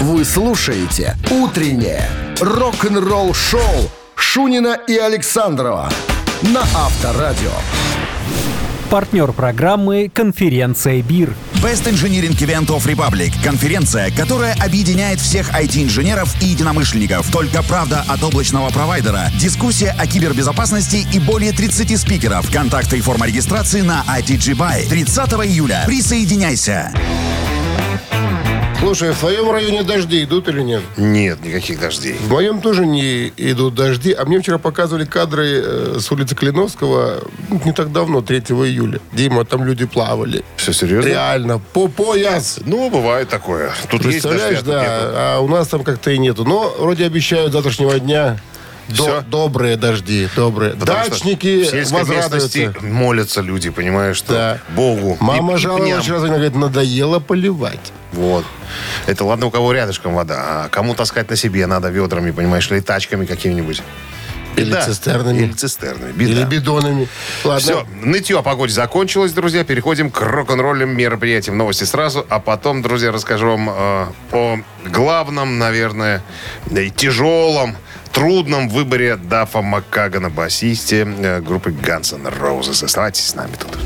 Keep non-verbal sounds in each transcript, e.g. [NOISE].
Вы слушаете «Утреннее рок-н-ролл-шоу» Шунина и Александрова на Авторадио. Партнер программы «Конференция БИР». Best Engineering Event of Republic – конференция, которая объединяет всех IT-инженеров и единомышленников. Только правда от облачного провайдера, дискуссия о кибербезопасности и более 30 спикеров. Контакты и форма регистрации на ITG Buy. 30 июля. Присоединяйся. Слушай, в твоем районе дожди идут или нет? Нет, никаких дождей. В моем тоже не идут дожди. А мне вчера показывали кадры э, с улицы Клиновского не так давно, 3 июля. Дима, там люди плавали. Все серьезно? Реально, по пояс. Ну, бывает такое. Тут есть Представляешь, дожди, а да. А у нас там как-то и нету. Но вроде обещают завтрашнего дня до- добрые дожди, добрые. Потому что Дачники в сельской возрадуются. молятся люди, понимаешь, что Да. Богу. Мама и- и жаловалась вчера, она говорит, надоело поливать. Вот. Это ладно, у кого рядышком вода, а кому таскать на себе надо ведрами, понимаешь, или тачками какими-нибудь. Или цистернами. Или цистернами. Беда. Или бидонами. Ладно. Все, нытье о погоде закончилось, друзья. Переходим к рок-н-ролльным мероприятиям. Новости сразу, а потом, друзья, расскажу вам э, о главном, наверное, и тяжелом, трудном выборе Дафа Маккагана, басисте э, группы Guns N' Roses. Оставайтесь с нами тут.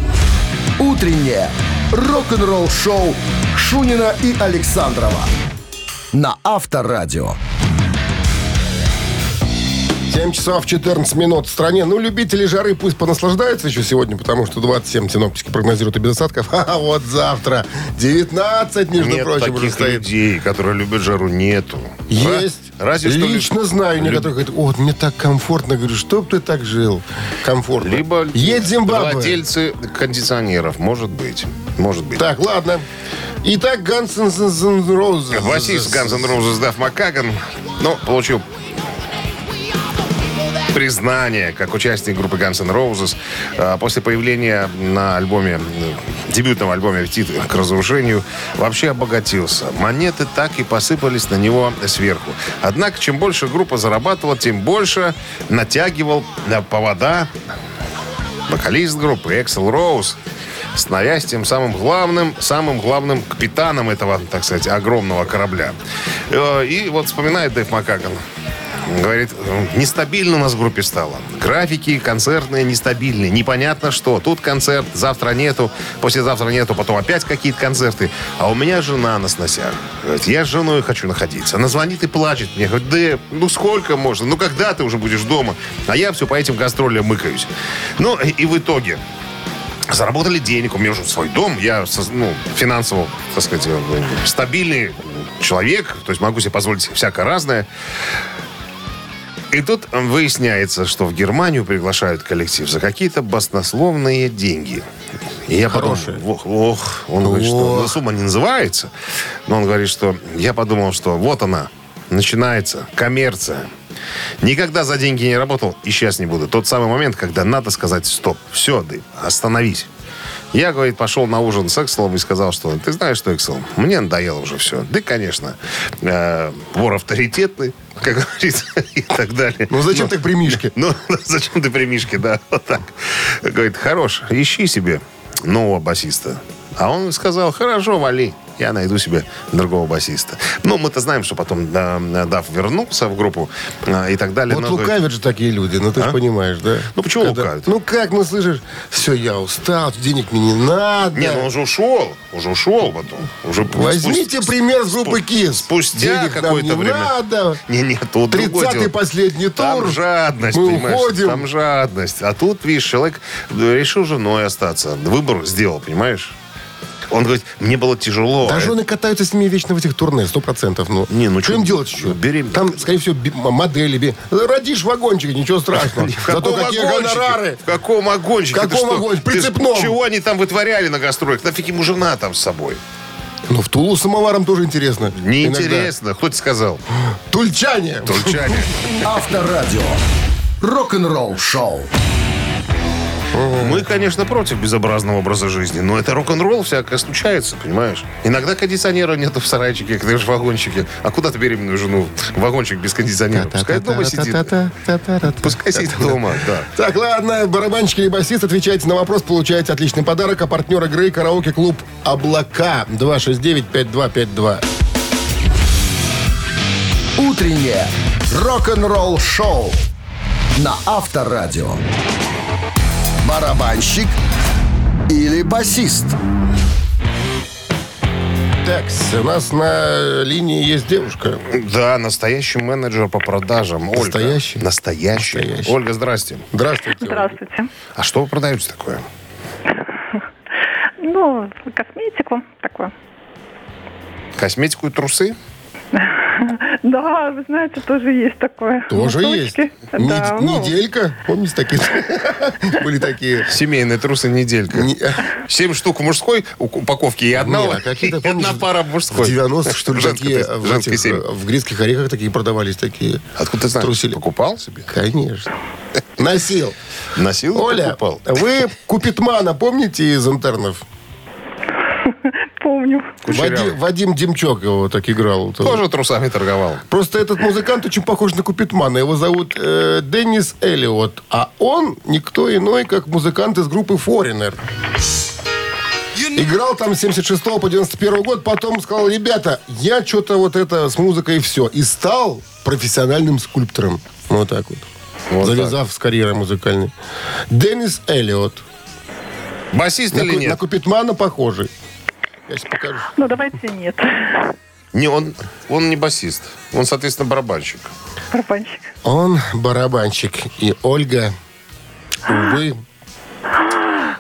«Утреннее рок-н-ролл-шоу» Шунина и Александрова на Авторадио. 7 часов 14 минут в стране. Ну, любители жары пусть понаслаждаются еще сегодня, потому что 27 синоптики прогнозируют и без осадков. [LAUGHS] А вот завтра 19, между Нет прочим, уже таких стоит. людей, которые любят жару, нету. Есть. Ра- Разве что Лично знаю люб- некоторых, говорят, о, вот мне так комфортно. Говорю, чтоб ты так жил. Комфортно. Либо Едь Зимбабве. владельцы кондиционеров, может быть. Может быть. Так, ладно. Итак. Басист Guns N' Roses Даф Маккаган, ну, получил признание как участник группы Guns N' Roses а, после появления на альбоме, дебютном альбоме «Аппетит к разрушению» вообще обогатился. Монеты так и посыпались на него сверху. Однако, чем больше группа зарабатывала, тем больше натягивал на повода вокалист группы Эксел Роуз, становясь тем самым главным, самым главным капитаном этого, так сказать, огромного корабля. Э, И вот вспоминает Дэйв Маккаган. Говорит, «Э, нестабильно у нас в группе стало. Графики концертные нестабильные. Непонятно что. Тут концерт, завтра нету, послезавтра нету, потом опять какие-то концерты. А у меня жена на сносях. Говорит, я с женой хочу находиться. Она звонит и плачет мне. Говорит, Дэйв, ну сколько можно? Ну когда ты уже будешь дома? А я все по этим гастролям мыкаюсь. Ну и в итоге заработали денег, у меня уже свой дом, я ну, финансово, так сказать, э, стабильный человек, то есть могу себе позволить всякое разное. И тут выясняется, что в Германию приглашают коллектив за какие-то баснословные деньги. И я подумал, ох, ох, он говорит, что ну, сумма не называется, но он говорит, что я подумал, что вот она, начинается коммерция. Никогда за деньги не работал и сейчас не буду. Тот самый момент, когда надо сказать стоп, все, остановись. Я, говорит, пошел на ужин с Экселом и сказал, что ты знаешь что, Эксел, мне надоело уже все. Да, конечно, э, вор авторитетный, как говорится, [LAUGHS] и так далее. Ну зачем ты при Мишке? [LAUGHS] Ну, зачем ты при Мишке, да, [LAUGHS] вот так. Говорит, хорош, ищи себе нового басиста. А он сказал, хорошо, вали, я найду себе другого басиста. Ну, мы-то знаем, что потом Дав вернулся в группу э, и так далее. Вот но, лукавят же такие люди, ну ты же А? понимаешь, да? Ну, почему Когда- лукавят? Ну как, ну слышишь, все, я устал, денег мне не надо. Не, ну он же ушел, уже ушел потом. Уже Возьмите спу- пример с группы спу- Kiss. Спустя какое-то время. надо. Не, не, тут другое 30-й дело. последний Там тур. жадность, Мы понимаешь? уходим. Там жадность. А тут, видишь, человек решил женой остаться. Выбор сделал, понимаешь? Он говорит, мне было тяжело. Да жены катаются с ними вечно в этих турне, сто процентов. Ну, Не, ну что им делать еще? беременна. Там, скорее всего, модели. би- Родишь вагончик, ничего страшного. [LAUGHS] Зато какие гонорары. В каком вагончике? В каком вагончике? Прицепном. Чего они там вытворяли на гастролях? Нафиг ему жена там с собой? Ну, в Тулу самоваром тоже интересно. Неинтересно. Кто тебе сказал? Тульчане. Тульчане. [LAUGHS] Авторадио. Рок-н-ролл шоу. Мы, конечно, против безобразного образа жизни, но это рок-н-ролл всякое случается, понимаешь? Иногда кондиционера нету в сарайчике, когда же в вагончике. А куда ты беременную жену? В вагончик без кондиционера. Пускай дома сидит. Пускай сидит дома, да. Так, ладно, барабанщик или басист, отвечайте на вопрос, получаете отличный подарок. А партнер игры караоке-клуб «Облака» 269-5252. Утреннее рок-н-ролл-шоу на Авторадио. Барабанщик или басист? Так, у нас на линии есть девушка. Да, настоящий менеджер по продажам. Ольга. Настоящий? Настоящий. Настоящий. Ольга, здрасте. Здравствуйте. Ольга. Здравствуйте. А что вы продаете такое? Ну, косметику такое. Косметику и трусы? [LAUGHS] [LAUGHS] Да, вы знаете, тоже есть такое. Тоже есть. Да, Неделька. Помните такие? [LAUGHS] Были такие. Семейные трусы неделька. Не- Семь штук в мужской упаковке и одна, а [LAUGHS] одна пара в В мужской. 90-х, что ли, такие, в, грецких орехах такие продавались такие. Откуда ты знаешь? Трусили. Покупал себе? Конечно. Носил. Носил Оля, покупал? вы Купитмана помните из интернов? [LAUGHS] помню. Кучерявый. Вадим, Вадим Демчок его так играл. Тоже трусами торговал. Просто этот музыкант очень похож на Купитмана. Его зовут э, Деннис Эллиот. А он никто иной, как музыкант из группы Foreigner. Играл там с 76 по 91 год, потом сказал, ребята, я что-то вот это с музыкой и все. И стал профессиональным скульптором. Вот так вот. Вот Завязав с карьерой музыкальной. Деннис Эллиот. Басист На, или Ку- на нет? Купитмана похожий. Я сейчас покажу. Ну, давайте нет. Не, он, он не басист. Он, соответственно, барабанщик. Барабанщик. Он барабанщик. И Ольга, увы,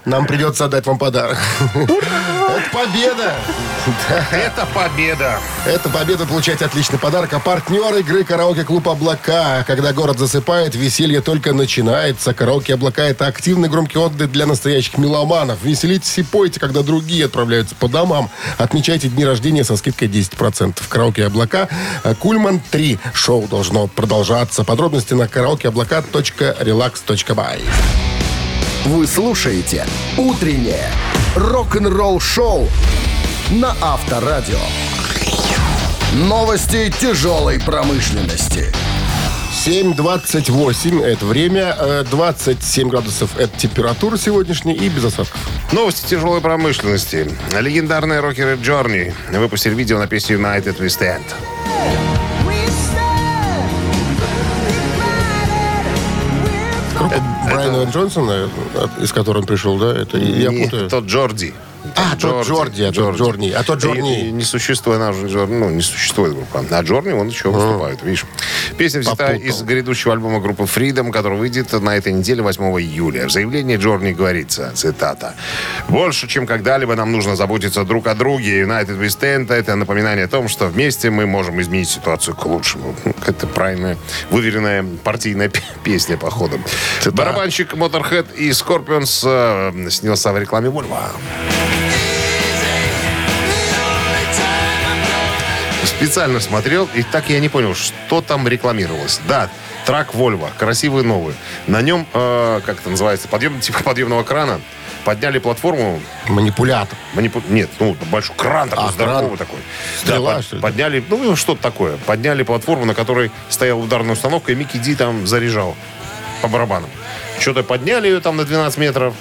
нам придется отдать вам подарок. Это победа! Это победа. Это победа. Получаете отличный подарок. А партнер игры «Караоке-клуб Облака». Когда город засыпает, веселье только начинается. «Караоке Облака» — это активный громкий отдых для настоящих меломанов. Веселитесь и пойте, когда другие отправляются по домам. Отмечайте дни рождения со скидкой 10%. «Караоке Облака» Кульман 3. Шоу должно продолжаться. Подробности на караокеоблака.relax.by. Вы слушаете «Утреннее рок-н-ролл-шоу» на Авторадио. Новости тяжелой промышленности. 7.28 это время, э, 27 градусов это температура сегодняшняя и без осадков. Новости тяжелой промышленности. Легендарные рокеры Джорни выпустили видео на песню United We Stand. Брайана Джонсона, от- из которой он пришел, да? Это я Не, путаю. тот Джорди. А, тот Джорди, а тот Джорни, а тот Джорни. Не существует, она уже, ну, не существует группа. А Джорни, он еще выступает, видишь. Песня взята из грядущего альбома группы Freedom, который выйдет на этой неделе 8 июля. В заявлении Джорни говорится, цитата, «Больше, чем когда-либо нам нужно заботиться друг о друге. United We Stand — это напоминание о том, что вместе мы можем изменить ситуацию к лучшему». Ну, Это правильная, выверенная партийная песня, походу. Барабанщик Motorhead и Scorpions э, снялся в рекламе Volvo. Специально смотрел, и так я не понял, что там рекламировалось. Да, трак Volvo, красивый новый. На нем, э, как это называется, подъем, типа подъемного крана. Подняли платформу, Манипулятор. манипу- нет, ну, большой кран такой, А, здоровый кран. такой. Стрела, Да, под- что ли? подняли, ну, что-то такое. Подняли платформу, на которой стояла ударная установка, и Микки Ди там заряжал по барабанам. Что-то подняли ее там на 12 метров.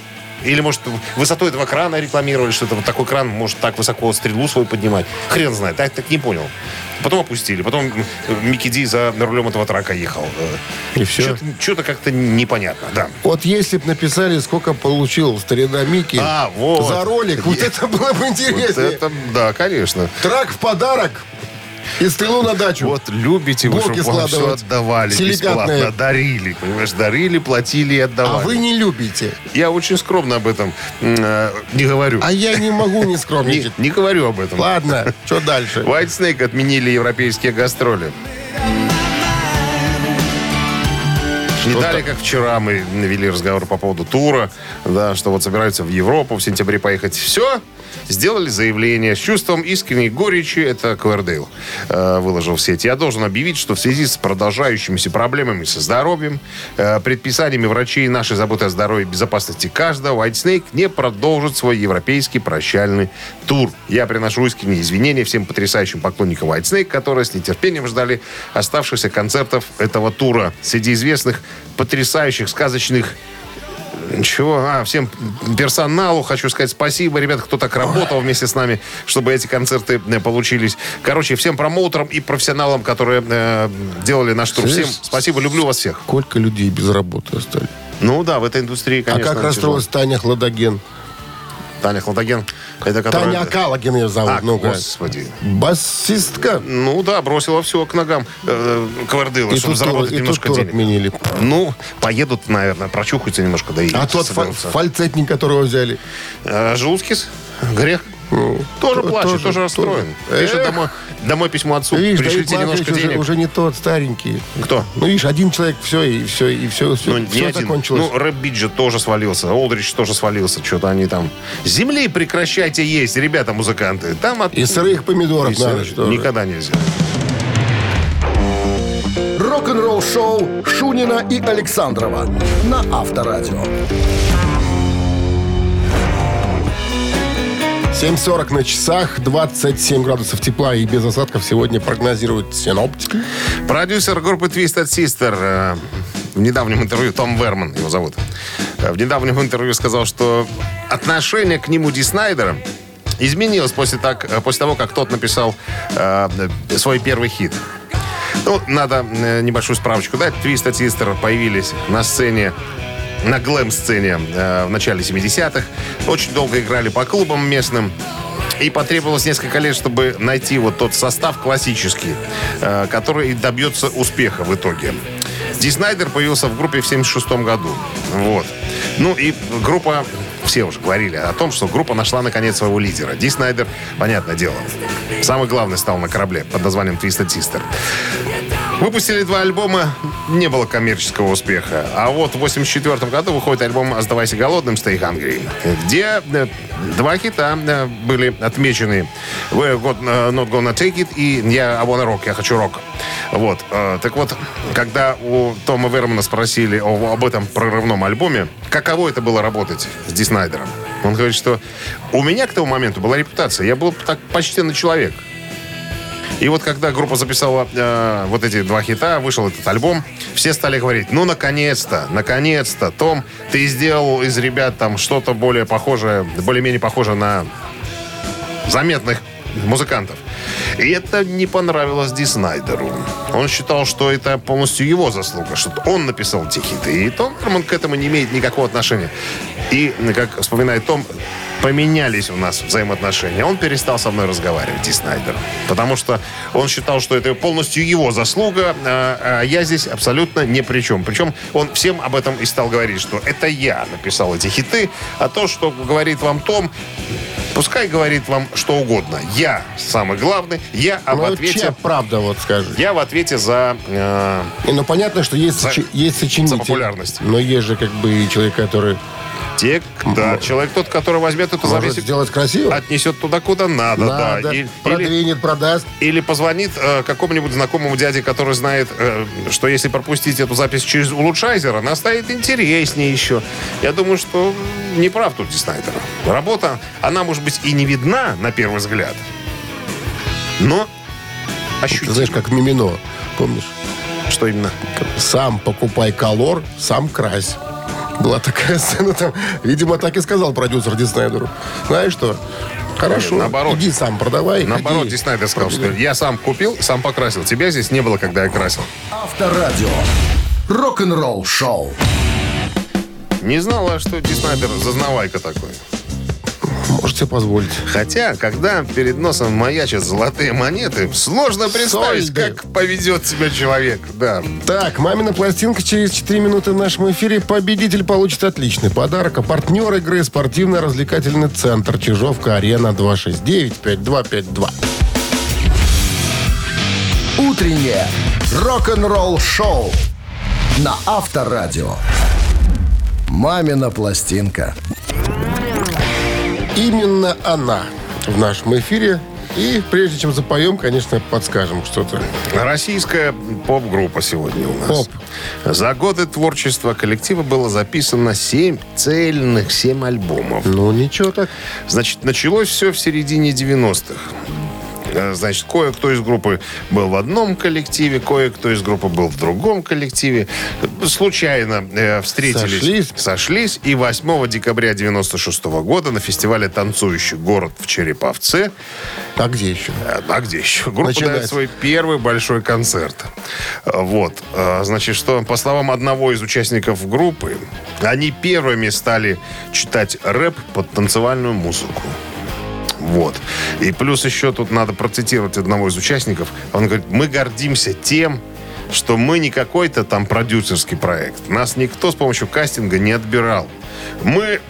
Или, может, высоту этого крана рекламировали, что это вот такой кран может так высоко стрелу свою поднимать. Хрен знает, так, так не понял. Потом опустили. Потом э, Микки Ди за рулем этого трака ехал. И все. Что-то как-то непонятно, да. Вот если бы написали, сколько получил старина Микки А, вот. за ролик, вот Я- это было бы Вот интереснее. это, да, конечно. Трак в подарок и стрелу на дачу. Вот любите вы, Блоки чтобы вам все складывать. отдавали Силикатные. бесплатно. Дарили, понимаешь, дарили, платили и а отдавали. вы не любите. Я очень скромно об этом м, э, не говорю. А я не могу не [LAUGHS] не, скромничать. не говорю об этом. Ладно, [LAUGHS] что дальше? White Snake отменили европейские гастроли. Не далее, как вчера, мы навели разговор по поводу тура, да, что вот собираются в Европу в сентябре поехать. Все, сделали заявление с чувством искренней горечи. Это Квердейл э, выложил в сети. Я должен объявить, что в связи с продолжающимися проблемами со здоровьем, э, предписаниями врачей нашей заботы о здоровье и безопасности каждого, White Snake не продолжит свой европейский прощальный тур. Я приношу искренние извинения всем потрясающим поклонникам White Snake, которые с нетерпением ждали оставшихся концертов этого тура. Среди известных потрясающих сказочных Ничего. А, всем персоналу хочу сказать спасибо, ребята, кто так работал вместе с нами, чтобы эти концерты э, получились. Короче, всем промоутерам и профессионалам, которые э, делали наш тур. Всем спасибо, люблю вас всех. Сколько людей без работы остались? Ну да, в этой индустрии, конечно, а как расстроилась Таня Хладоген? Таня Хладоген. Это которая... Таня Акалагин ее зовут. А, ну-ка. господи. Басистка. Ну да, бросила все к ногам э, Квардыла, И чтобы тур, заработать и тут немножко тур денег. отменили. Ну, поедут, наверное, прочухаются немножко, да и А тот соберутся. фальцетник, которого взяли. А, Желудскис? Грех? Тоже то- плачет, тоже- тоже, расстроен. тоже. Пишет домой, домой письмо отцу. Видишь, Пришлите немножко уже, денег. уже не тот, старенький. Кто? Ну, видишь, один человек, все, и все, и все, все, Ну, не все один. закончилось. Ну, Рэп Биджи тоже свалился. Олдрич тоже свалился. Что-то они там... Земли прекращайте есть, ребята, музыканты. Там от... и сырых помидоров И надо, сыр-. Никогда нельзя. Рок-н-ролл шоу Шунина и Александрова на Авторадио. 7.40 на часах, 27 градусов тепла и без осадков сегодня прогнозируют синоптики. Продюсер группы Twisted Sister э, в недавнем интервью, Том Верман его зовут, э, в недавнем интервью сказал, что отношение к нему Ди Снайдера изменилось после, так, э, после того, как тот написал э, свой первый хит. Ну, надо небольшую справочку дать. Twisted Sister появились на сцене на глэм-сцене э, в начале 70-х. Очень долго играли по клубам местным. И потребовалось несколько лет, чтобы найти вот тот состав классический, э, который добьется успеха в итоге. Ди Снайдер появился в группе в 76 году. Вот. Ну и группа... Все уже говорили о том, что группа нашла наконец своего лидера. Ди Снайдер, понятное дело, самый главный стал на корабле под названием Twisted Sister. Выпустили два альбома, не было коммерческого успеха. А вот в 84 году выходит альбом «Оставайся голодным» Stay Hungry, где э, два хита э, были отмечены. «We're got- Not Gonna Take It» и «Я I Wanna Rock», «Я хочу рок». Вот. э, Так вот, когда у Тома Вермана спросили об этом прорывном альбоме, каково это было работать с Ди Снайдером, он говорит, что у меня к тому моменту была репутация. Я был так почтенный человек. И вот когда группа записала э, вот эти два хита, вышел этот альбом, все стали говорить, ну, наконец-то, наконец-то, Том, ты сделал из ребят там что-то более похожее, более-менее похожее на заметных музыкантов. И это не понравилось Ди Снайдеру. Он считал, что это полностью его заслуга, что он написал те хиты. И Том Верман к этому не имеет никакого отношения. И, как вспоминает Том, поменялись у нас взаимоотношения. Он перестал со мной разговаривать, Ди Снайдер. Потому что он считал, что это полностью его заслуга, а, а я здесь абсолютно ни при чем. Причем он всем об этом и стал говорить, что это я написал эти хиты, а то, что говорит вам Том, Пускай говорит вам что угодно. Я самый главный, я в Ну, ответе... чья правда, вот скажи. Я в ответе за... э, И, ну, понятно, что есть, За- сочи- есть сочинитель. за популярность. Но есть же как бы и человек, который те, да, человек тот, который возьмет эту может запись, сделать красиво. отнесет туда, куда надо, Надо, да. И- или, продвинет, продаст. или позвонит э, какому-нибудь знакомому дяде, который знает, э, что если пропустить эту запись через улучшайзер, она станет интереснее еще. Я думаю, что не прав тут Ди Снайдер. Работа, она может быть и не видна на первый взгляд, но Ты ощутима. знаешь, как Мимино, помнишь? Что именно? Сам покупай колор, сам крась. Была такая сцена там. Видимо, так и сказал продюсер Ди Снайдеру. Знаешь что? Хорошо, Наоборот. иди сам продавай. Наоборот, ходи. Ди Снайдер сказал, что я сам купил, сам покрасил. Тебя здесь не было, когда я красил. Авторадио. Рок-н-ролл шоу. Не знала, что Ди Снайдер зазнавайка такой. Можете позволить. Хотя, когда перед носом маячат золотые монеты, сложно представить, Сольды. как поведет себя человек. Да. Так, «Мамина пластинка» через 4 минуты в нашем эфире. Победитель получит отличный подарок. А партнер игры спортивно-развлекательный центр «Чижовка-Арена» 269-5252. Утреннее рок-н-ролл шоу на Авторадио. Мамина пластинка. Именно она в нашем эфире. И прежде чем запоем, конечно, подскажем что-то. Российская поп-группа сегодня у нас. Поп. За годы творчества коллектива было записано 7 цельных, 7 альбомов. Ну, ничего так. Значит, началось все в середине 90-х. Э, Значит, кое-кто из группы был в одном коллективе, кое-кто из группы был в другом коллективе. Случайно э, встретились. Сошлись. Сошлись. И 8 декабря 96 года на фестивале «Танцующий город» в Череповце А где еще? Э, А где еще? Группа Начинается. дает свой первый большой концерт. Э, Вот. Значит, что, по словам одного из участников группы, они первыми стали читать рэп под танцевальную музыку. Вот. И плюс еще тут надо процитировать одного из участников. Он говорит, мы гордимся тем, что мы не какой-то там продюсерский проект. Нас никто с помощью кастинга не отбирал. Мы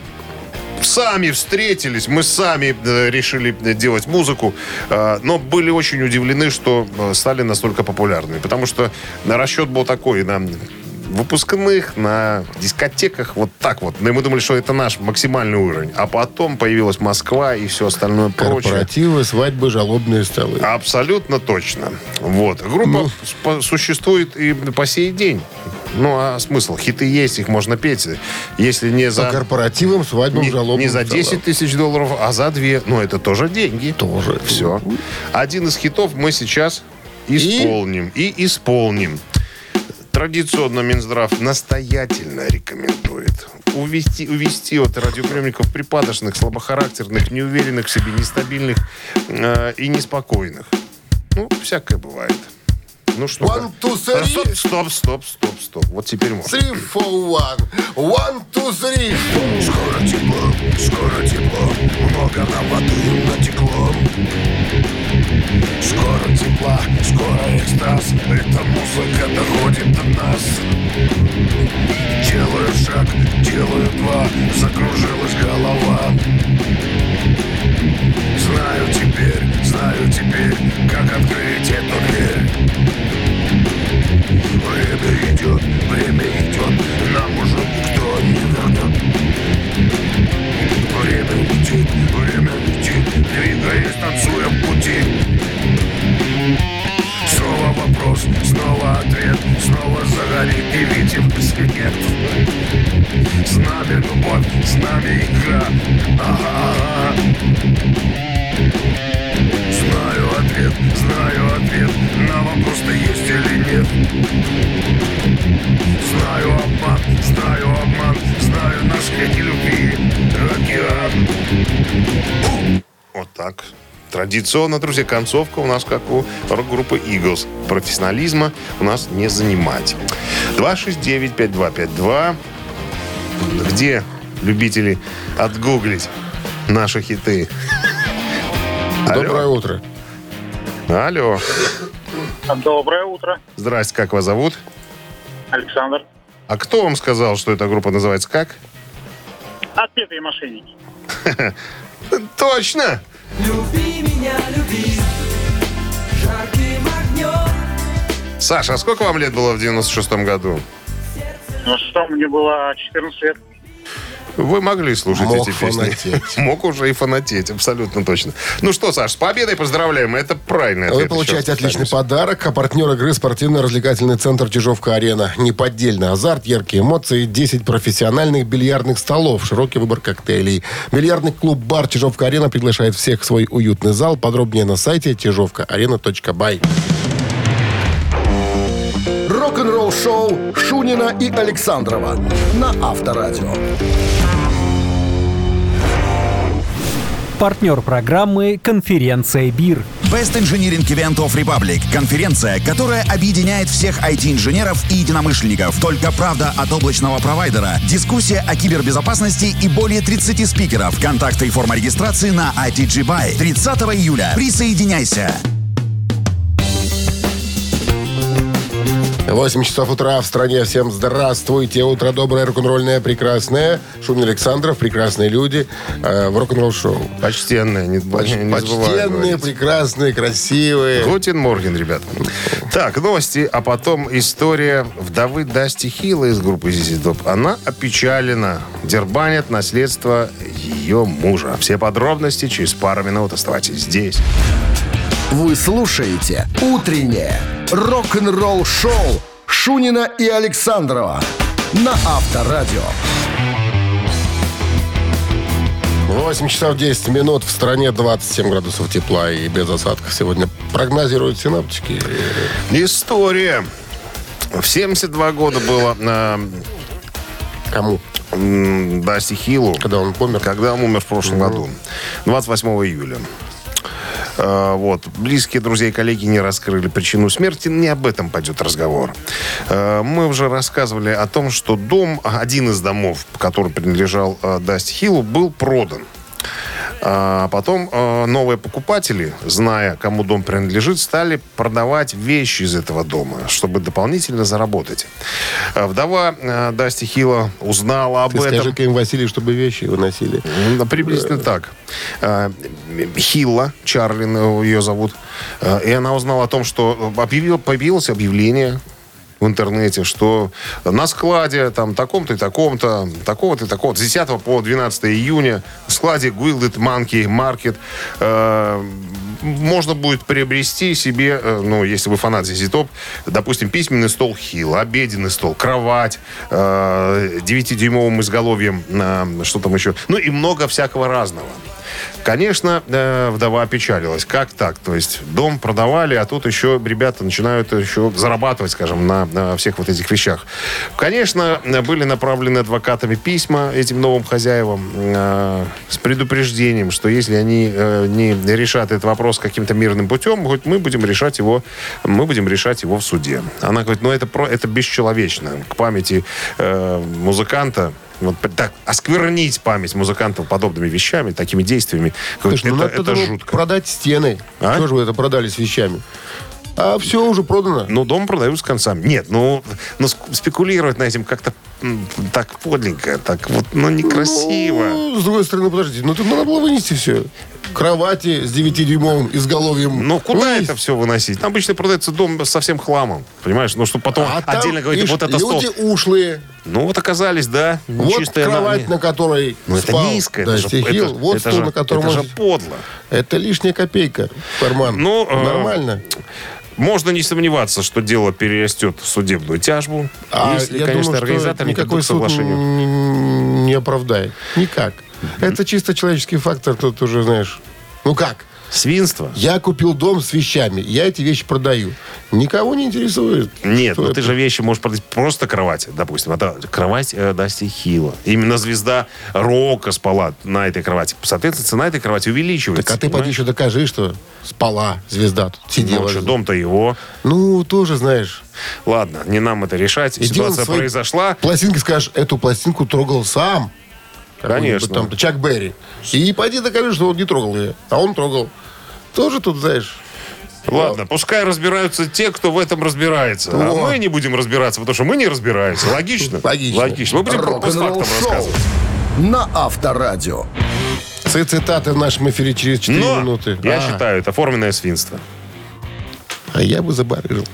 сами встретились, мы сами э, решили делать музыку, э, но были очень удивлены, что э, стали настолько популярными. Потому что расчет был такой, на выпускных, на дискотеках, вот так вот. Ну, И мы думали, что это наш максимальный уровень. А потом появилась Москва и все остальное прочее. Корпоративы, свадьбы, жалобные столы. Абсолютно точно. Вот. Группа Ну. существует и по сей день. Ну, а смысл? Хиты есть, их можно петь. Если не По за... корпоративам, свадьбам, Не, жалобным не за столам. 10 тысяч долларов, а за 2. Ну, это тоже деньги. Тоже. Все. Один из хитов мы сейчас исполним. И, исполним. Традиционно Минздрав настоятельно рекомендует увести, увести от радиоприемников припадочных, слабохарактерных, неуверенных в себе, нестабильных э, и неспокойных. Ну, всякое бывает. Ну что? One, two, three. Стоп, стоп, стоп, стоп, стоп. Вот теперь можно. Three, four, one. One, two, three. Скоро тепло, скоро тепло, много нам воды натекло. Скоро тепла, скоро экстаз, эта музыка доходит до нас. Делаю шаг, делаю два, Традиционно, друзья, концовка у нас как у рок-группы Eagles. Профессионализма у нас не занимать. 269-5252. Где любители отгуглить наши хиты? Алло. Доброе утро. Алло. Доброе утро, Здрасте, как вас зовут? Александр. А кто вам сказал, что эта группа называется как? Отпетые мошенники. [LAUGHS] Точно! Саша, а сколько вам лет было в 96-м году? Ну что, мне было 14 лет. Вы могли слушать Мог эти песни. фанатеть. [LAUGHS] Мог уже и фанатеть, абсолютно точно. Ну что, Саш, с победой поздравляем. Это правильный ответ. Вы получаете отличный подарок. А партнер игры спортивно-развлекательный центр Чижовка-Арена. Неподдельный азарт, яркие эмоции, 10 профессиональных бильярдных столов, широкий выбор коктейлей. Бильярдный клуб-бар Чижовка-Арена приглашает всех в свой уютный зал. Подробнее на сайте чижовкаарена.бай. Рок-н-ролл-шоу Шунина и Александрова на Авторадио. Партнер программы «Конференция БИР». Best Engineering Event of Republic – конференция, которая объединяет всех IT-инженеров и единомышленников. Только правда от облачного провайдера, дискуссия о кибербезопасности и более 30 спикеров. Контакты и форма регистрации на ITG Buy. 30 июля. Присоединяйся. 8 часов утра в стране. Всем здравствуйте. Утро доброе, рок-н-ролльное, прекрасное. Шумин Александров, прекрасные люди э, в рок-н-ролл шоу. Почтенные, не, Поч- не Почтенные, говорить. прекрасные, красивые. Гутин Морген, ребят. Так, новости, а потом история вдовы Дасти Хилла из группы ZZ Top. Она опечалена. Дербанят наследство ее мужа. Все подробности через пару минут. Оставайтесь здесь. Вы слушаете «Утреннее рок-н-ролл-шоу» Шунина и Александрова на Авторадио. 8 часов 10 минут. В стране 27 градусов тепла и без осадков сегодня прогнозируют синаптики. История. В 72 года было э, Кому? м, Дасти Хиллу. Когда он помер? Когда он умер в прошлом году. 28 июля. Э, Вот. Близкие друзья и коллеги не раскрыли причину смерти. Не об этом пойдет разговор. Э, Мы уже рассказывали о том, что дом, один из домов, который принадлежал э, Дасти Хиллу, был продан. А потом э, новые покупатели, зная, кому дом принадлежит, стали продавать вещи из этого дома, чтобы дополнительно заработать. Э, Вдова э, Дасти Хилла узнала об Ты этом. скажи им Василий, чтобы вещи выносили. Приблизительно так. Э, Хилла, Чарлин ее зовут. Э, И она узнала о том, что объявил, появилось объявление в интернете, что на складе там таком-то и таком-то, такого-то и такого-то, с 10 по 12 июня в складе Guilded Monkey Market э, можно будет приобрести себе, э, ну, если вы фанат ZZ Top, допустим, письменный стол Хилл, обеденный стол, кровать, э, 9-дюймовым изголовьем, э, что там еще, ну и много всякого разного. Конечно, э, вдова опечалилась. Как так? То есть дом продавали, а тут еще ребята начинают еще зарабатывать, скажем, на, на всех вот этих вещах. Конечно, э, были направлены адвокатами письма этим новым хозяевам э, с предупреждением, что если они э, не решат этот вопрос каким-то мирным путем, хоть мы будем решать его, мы будем решать его в суде. Она говорит, ну это, про, это бесчеловечно. К памяти э, музыканта вот так осквернить память музыкантов подобными вещами, такими действиями, Слушай, ну это, надо это было жутко. продать стены. А? Что же вы это продали с вещами? А все уже продано. Ну, дом продают с концами. Нет, ну, ну спекулировать на этим как-то так подленько, так вот, ну, некрасиво. Ну, с другой стороны, подождите, ну тут надо было вынести все. Кровати с 9-дюймовым изголовьем. Ну, куда Вынести. это все выносить? Там обычно продается дом со всем хламом, понимаешь? Ну, чтобы потом А там, отдельно говорить, вот это стол. люди ушлые. Ну, вот оказались, да, Вот чистая на- кровать, на которой Ну, это низко, это же, это- вот это стул, же- на котором это же подло. Это лишняя копейка в карман. Ну, э, Нормально. Можно не сомневаться, что дело перерастет в судебную тяжбу, А если, я конечно, думаю, организатор не никакой к суд соглашению. н- не оправдает. Никак. Это чисто человеческий фактор, тут уже, знаешь... Ну как? Свинство? Я купил дом с вещами, я эти вещи продаю. Никого не интересует. Нет, что ну это. ты же вещи можешь продать просто кровать, допустим. Это кровать э, Дасти Хилла. Именно звезда рока спала на этой кровати. Соответственно, цена этой кровати увеличивается. Так а ты поди еще докажи, что спала звезда тут, сидела. Ну, что, дом-то его. Ну, тоже, знаешь. Ладно, не нам это решать. Иди Ситуация произошла. Пластинки скажешь, эту пластинку трогал сам. Конечно. Там, Чак Берри. И пойди докажи, что он не трогал ее. А он трогал. Тоже тут, знаешь... Ладно, пускай разбираются те, кто в этом разбирается. А Во. мы не будем разбираться, потому что мы не разбираемся. Логично? Логично. Логично. Мы будем по фактам рассказывать. на Авторадио. Ци- Цитаты в нашем эфире через 4 Но минуты. я А, считаю, это форменное свинство. А я бы забарыжил.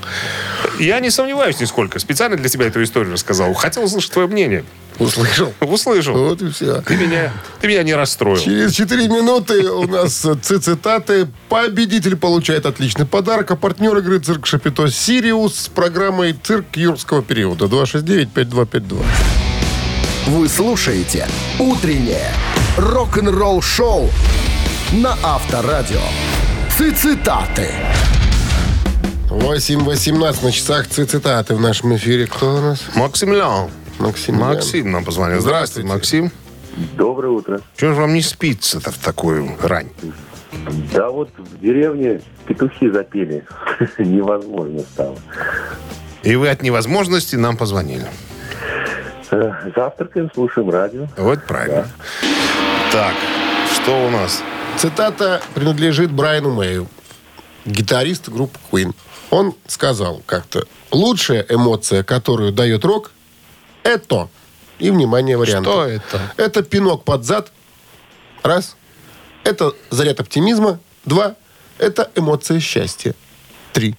Я не сомневаюсь нисколько. Специально для тебя эту историю рассказал. Хотел услышать твое мнение. Услышал? Услышал. Вот и все. Ты меня, ты меня не расстроил. Через 4 минуты у нас ци- цитаты. Победитель получает отличный подарок. А партнер игры «Цирк Шапито» Сириус с программой «Цирк юрского периода». 269-5252. Вы слушаете «Утреннее рок-н-ролл-шоу» на Авторадио. Цитаты. 8.18 на часах ци- цитаты в нашем эфире. Кто у нас? Максимилиан. Максим. Максим нам позвонил. Здравствуйте, Здравствуйте. Максим. Доброе утро. Чего же вам не спится-то в такую рань? Да вот в деревне петухи запели. [LAUGHS] Невозможно стало. И вы от невозможности нам позвонили. Э, Завтракаем, слушаем радио. Вот правильно. Так, что у нас? Цитата принадлежит Брайану Мэю, гитарист группы Queen. Он сказал как-то, лучшая эмоция, которую дает рок, это, и, внимание, варианты. Что это? Это пинок под зад, раз. Это заряд оптимизма, два. Это эмоция счастья, три.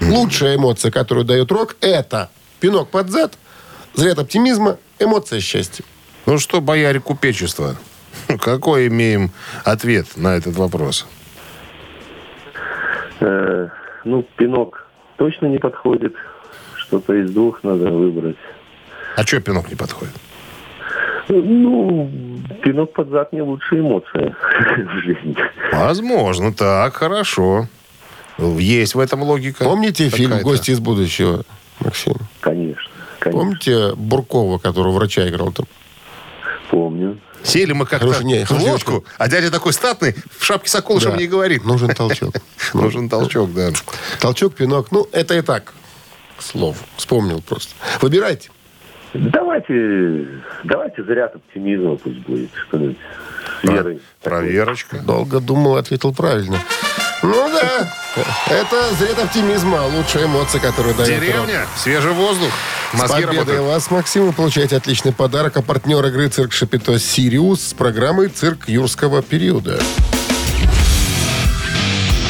Лучшая эмоция, которую дает рок, это пинок под зад, заряд оптимизма, эмоция счастья. Ну что, бояре купечества, [LAUGHS] какой имеем ответ на этот вопрос? Э, Ну, пинок точно не подходит. Что-то из двух надо выбрать. А что пинок не подходит? Ну, пинок под зад не лучшая эмоция [LAUGHS] в жизни. Возможно, так, хорошо. Есть в этом логика. Помните фильм? «Гости из будущего», Максим? Конечно, конечно. Помните Буркова, который врача играл там? Помню. Сели мы как-то Хорошо, не, в лодку, а дядя такой статный, в шапке соколышем Да. не говорит. Нужен толчок. [LAUGHS] Нужен толчок, да. Толчок, пинок. Ну, это и так, к слову. Вспомнил просто. Выбирайте. Давайте, давайте заряд оптимизма пусть будет. Что-нибудь с верой. Проверочка. Долго думал, ответил правильно. Ну да, это заряд оптимизма, лучшая эмоция, которую дает рок. Деревня, свежий воздух, С мозги победой работают. вас, Максим, вы получаете отличный подарок. А партнер игры «Цирк Шапито Сириус» с программой «Цирк юрского периода».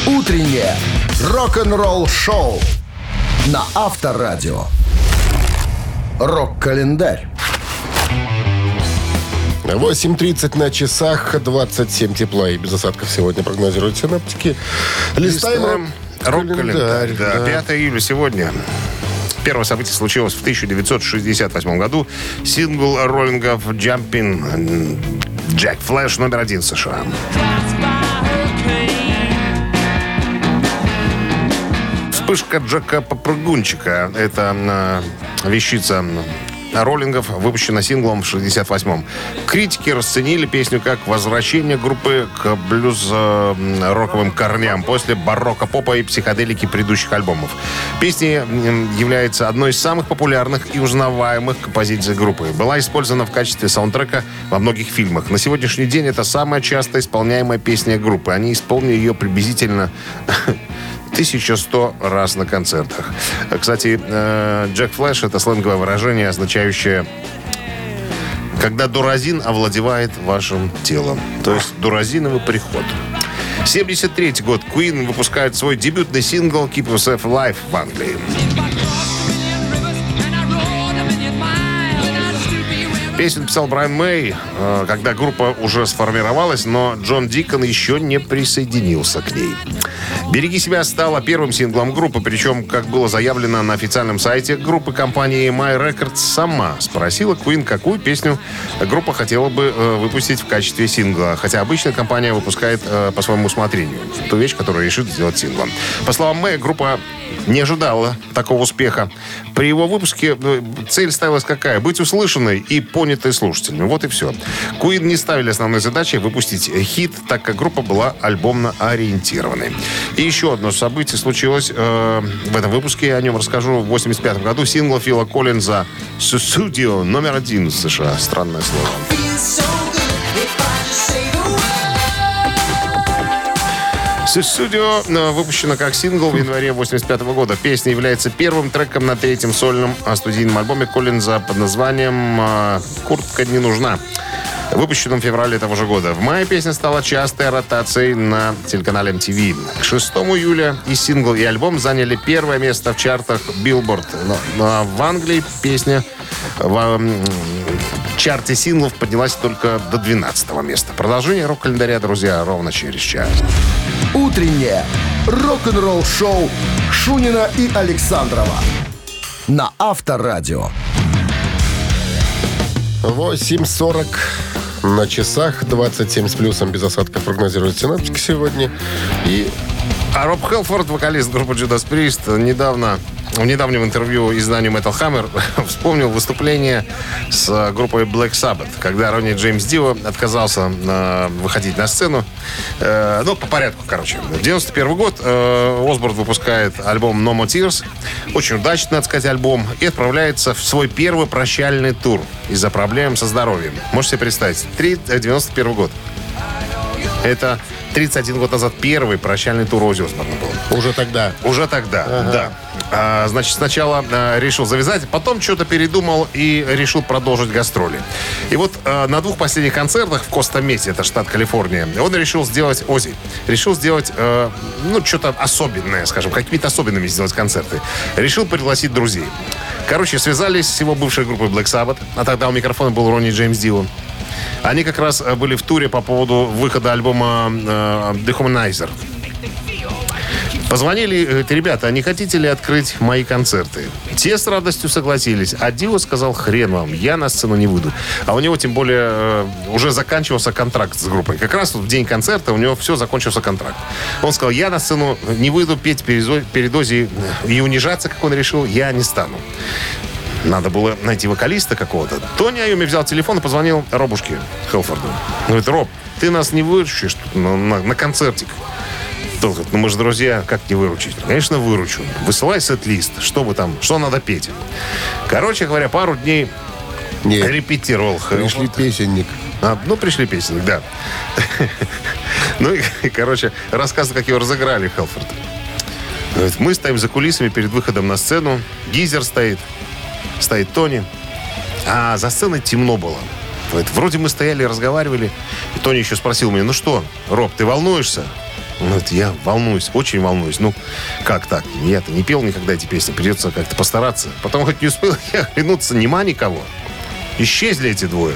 Утреннее рок-н-ролл-шоу на Авторадио. Рок-календарь. 8.30 на часах, 27 тепла и без осадков сегодня прогнозируют синаптики. Листаем, рок-календарь. Да, да. 5 июля сегодня. Первое событие случилось в 1968 году. Сингл роллингов «Jumpin' Джек Флэш» номер один в США. Вспышка Джека Попрыгунчика. Это э, вещица роллингов, выпущена синглом в 68-м. Критики расценили песню как возвращение группы к блюз-роковым корням после барокко попа и психоделики предыдущих альбомов. Песня является одной из самых популярных и узнаваемых композиций группы. Была использована в качестве саундтрека во многих фильмах. На сегодняшний день это самая часто исполняемая песня группы. Они исполнили ее приблизительно [LAUGHS] 1100 раз на концертах. Кстати, э, Джек Флэш — это сленговое выражение, означающее когда дуразин овладевает вашим телом. То есть дуразиновый приход. 73 год. Queen выпускает свой дебютный сингл «Keep Yourself Alive» в Англии. Песню написал Брайан Мэй, э, когда группа уже сформировалась, но Джон Дикон еще не присоединился к ней. «Береги себя» стала первым синглом группы, причем, как было заявлено на официальном сайте группы, компании My Records сама спросила Queen, какую песню группа хотела бы э, выпустить в качестве сингла. Хотя обычно компания выпускает э, по своему усмотрению ту вещь, которую решит сделать синглом. По словам Мэя, группа не ожидала такого успеха. При его выпуске э, цель ставилась какая? Быть услышанной и понятой слушателями. Вот и все. Queen не ставили основной задачей выпустить хит, так как группа была альбомно ориентированной. И еще одно событие случилось э, в этом выпуске. Я о нем расскажу. В 85 году сингл Фила Коллинза «Sussudio» номер один в США. Странное слово. Studio выпущена как сингл в январе 85 года. Песня является первым треком на третьем сольном а, студийном альбоме Коллинза под названием а, «Куртка не нужна». Выпущенном в феврале того же года. В мае песня стала частой ротацией на телеканале MTV. К 6 июля и сингл, и альбом заняли первое место в чартах Billboard. Но, но в Англии песня в м, чарте синглов поднялась только до 12 места. Продолжение рок-календаря, друзья, ровно через час. Утреннее рок-н-ролл-шоу Шунина и Александрова на Авторадио. 8.40 на часах, 27 с плюсом без осадков прогнозируют синаптики сегодня. И А Роб Хелфорд, вокалист группы Judas Priest, недавно, в недавнем интервью изданию Metal Hammer [LAUGHS] вспомнил выступление с э, группой Black Sabbath, когда Ронни Джеймс Дио отказался э, выходить на сцену. Э, ну, по порядку, короче. 91 год э, Осборд выпускает альбом No More Tears. Очень удачный, надо сказать, альбом. И отправляется в свой первый прощальный тур из-за проблем со здоровьем. Можете себе представить. Три- э, 91 год. Это 31 год назад первый прощальный тур Ози Осборна был. уже тогда Уже тогда, да. А, значит, сначала а, решил завязать, потом что-то передумал и решил продолжить гастроли. И вот а, на двух последних концертах в Коста-Месе, это штат Калифорния, он решил сделать, Ози, решил сделать, э, ну, что-то особенное, скажем, какими-то особенными сделать концерты. Решил пригласить друзей. Короче, связались с его бывшей группой Black Sabbath, а тогда у микрофона был Ронни Джеймс Дио. Они как раз э, были в туре по поводу выхода альбома э, The Humanizer. Позвонили, говорит, ребята, не хотите ли открыть мои концерты? Те с радостью согласились. А Дио сказал, хрен вам, я на сцену не выйду. А у него, тем более, э, уже заканчивался контракт с группой. Как раз в день концерта у него все, закончился контракт. Он сказал, я на сцену не выйду петь перезо- перед Оззи и унижаться, как он решил, я не стану. Надо было найти вокалиста какого-то. Тони Айоми взял телефон и позвонил Робушке Хелфорду. Говорит, Роб, ты нас не выручишь на, на- на концертик? Тот говорит, ну мы же друзья, как не выручить? Конечно, выручу. Высылай сет-лист, что вы там, что надо петь. Короче говоря, пару дней Нет, репетировал пришли Хелфорд. песенник. А, ну, пришли песни, да. [LAUGHS] Ну, и, короче, рассказывай, как его разыграли, Хелфорд. Говорит, мы стоим за кулисами перед выходом на сцену. Гизер стоит, стоит Тони. А за сценой темно было. Говорит, вроде мы стояли разговаривали. И Тони еще спросил меня, ну что, Роб, ты волнуешься? Он говорит, я волнуюсь, очень волнуюсь. Ну, как так? Я-то не пел никогда эти песни, придется как-то постараться. Потом хоть не успел [LAUGHS] я оглянуться, нема никого. Исчезли эти двое.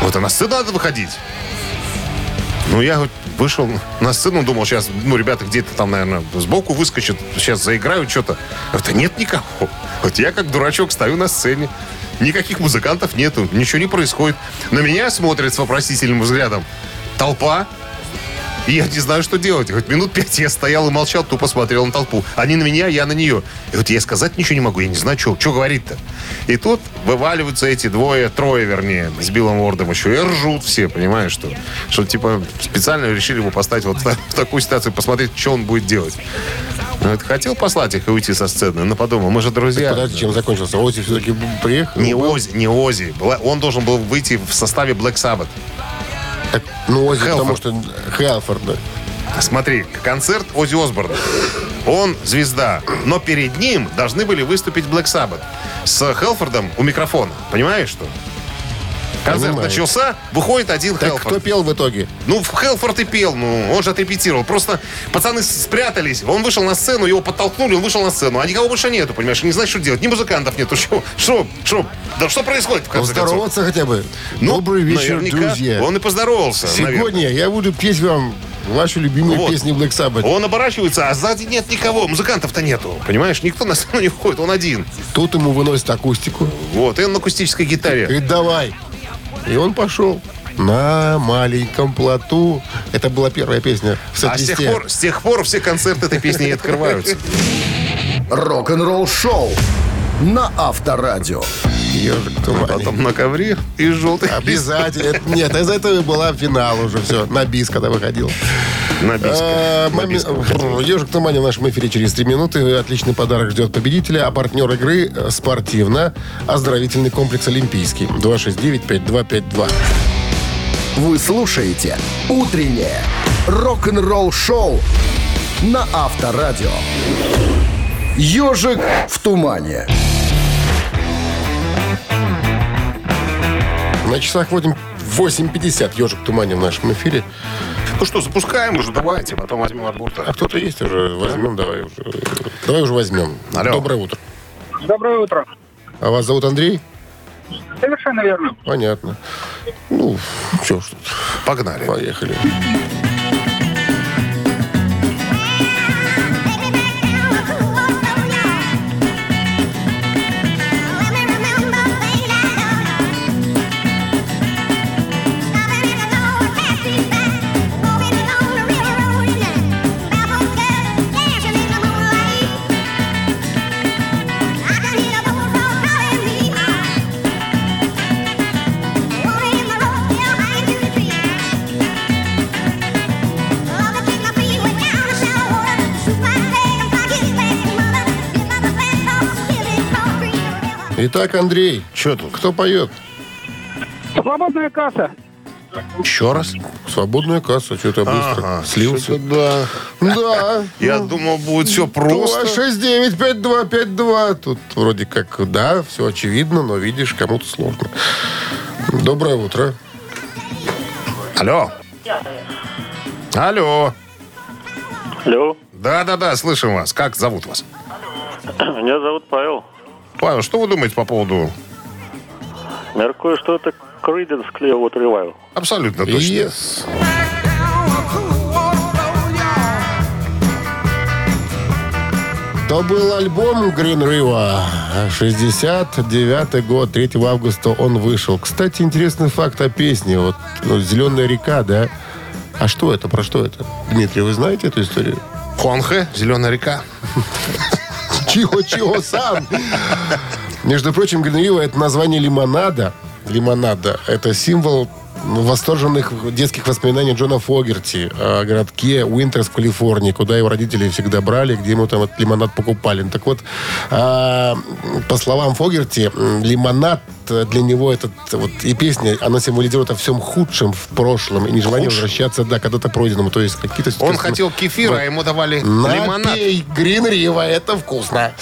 Вот а на сцену надо выходить. Ну, я вот вышел на сцену, думал, сейчас, ну, ребята где-то там, наверное, сбоку выскочат, сейчас заиграют что-то. Это нет никого. Вот я как дурачок стою на сцене. Никаких музыкантов нету, ничего не происходит. На меня смотрят с вопросительным взглядом. Толпа. И я не знаю, что делать. Хоть минут пять я стоял и молчал, тупо смотрел на толпу. Они на меня, я на нее. И вот я сказать ничего не могу, я не знаю, что, что говорить-то. И тут вываливаются эти двое, трое, вернее, с Биллом Уордом еще. И ржут все, понимаешь, что, что типа специально решили его поставить вот в та- в такую ситуацию, посмотреть, что он будет делать. Ну, это хотел послать их и уйти со сцены, но подумал, мы же друзья. Подожди, чем закончился? Ози все-таки приехал? Не был? Ози, не Ози. Он должен был выйти в составе Black Sabbath. Так, ну, Ози, Хелфорд. потому что Хелфорд, да. Смотри, концерт Ози Осборна. Он звезда, но перед ним должны были выступить Black Sabbath с Хелфордом у микрофона. Понимаешь, что? Концерт Понимаю. начался, выходит один Так Хелфорд. кто пел в итоге? Ну, в Хелфорд и пел, ну, он же отрепетировал. Просто пацаны спрятались, он вышел на сцену, его подтолкнули, он вышел на сцену, а никого больше нету, понимаешь, не знаешь, что делать, ни музыкантов нету, [LAUGHS] что, что, что, да что происходит в конце концов? Поздороваться хотя бы. Ну, Добрый вечер, друзья. Он и поздоровался, наверное. Сегодня я буду петь вам ваши любимые Вот. песни Black Sabbath. Он оборачивается, а сзади нет никого, музыкантов-то нету, понимаешь, никто на сцену не входит, он один. Тут ему выносит акустику. Вот, и он на акустической гитаре. Говорит, давай. И он пошел. На маленьком плоту. Это была первая песня в А с тех, пор, с тех пор все концерты этой песни и открываются. Рок-н-ролл шоу на Авторадио. «Ежик тумане». Потом на ковре и желтый Обязательно. Нет, из этого была финал уже все. На бис, когда выходил. На На биске выходил. Ежик в тумане в нашем эфире через три минуты. Отличный подарок ждет победителя. А партнер игры э, спортивно-оздоровительный комплекс «Олимпийский». 269-5252. Вы слушаете «Утреннее рок-н-ролл-шоу» на Авторадио. «Ежик в тумане». На часах 8 8.50 «Ежик в тумане» в нашем эфире. Ну что, запускаем уже, давайте, потом возьмем от борта. А кто-то есть уже? Возьмем, давай уже. Давай уже возьмем. Алло. Доброе утро. Доброе утро. А вас зовут Андрей? Совершенно верно. Понятно. Ну, что ж тут. Погнали. Поехали. Итак, Андрей, Что тут? кто поет? Свободная касса. Еще раз? Свободная касса, что-то быстро. Ага, Слился. Да. Да. Я думал, будет все просто. 269-5252. Тут вроде как, да, все очевидно, но видишь, кому-то сложно. Доброе утро. Алло. Алло. Алло. Да-да-да, слышим вас. Как зовут вас? Меня зовут Павел. Павел, что вы думаете по поводу... Меркую, что это Криденс Clearwater Revival. Абсолютно точно. Yes. То был альбом Green River. 69 год, 3 августа он вышел. Кстати, интересный факт о песне. Вот ну, «Зеленая река», да? А что это? Про что это? Дмитрий, вы знаете эту историю? Конхе, Зеленая река. [LAUGHS] Чего-чего сам? Между прочим, River это название лимонада. Лимонада. Это символ восторженных детских воспоминаний Джона Фогерти о городке Уинтерс в Калифорнии, куда его родители всегда брали, где ему там этот лимонад покупали. Так вот, а, по словам Фогерти, лимонад для него этот вот и песня, она символизирует о всем худшем в прошлом и нежелание Худшем? возвращаться, да, когда-то пройденному. То есть какие-то... Он хотел кефира, а ему давали лимонад. Напей Грин Рива, это вкусно.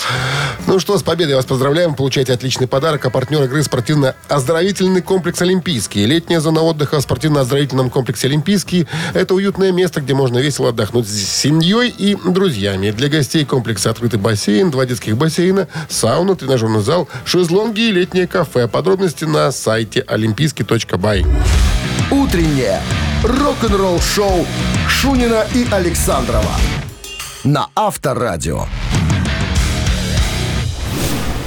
Ну что, с победой вас поздравляем. Получайте отличный подарок. А партнер игры спортивно-оздоровительный комплекс «Олимпийский». Летняя зона отдыха в спортивно-оздоровительном комплексе «Олимпийский» – это уютное место, где можно весело отдохнуть с семьей и друзьями. Для гостей комплекса открытый бассейн, два детских бассейна, сауна, тренажерный зал, шезлонги и летнее кафе. Подробности на сайте олимпийский.бай. Утреннее рок-н-ролл-шоу Шунина и Александрова на Авторадио.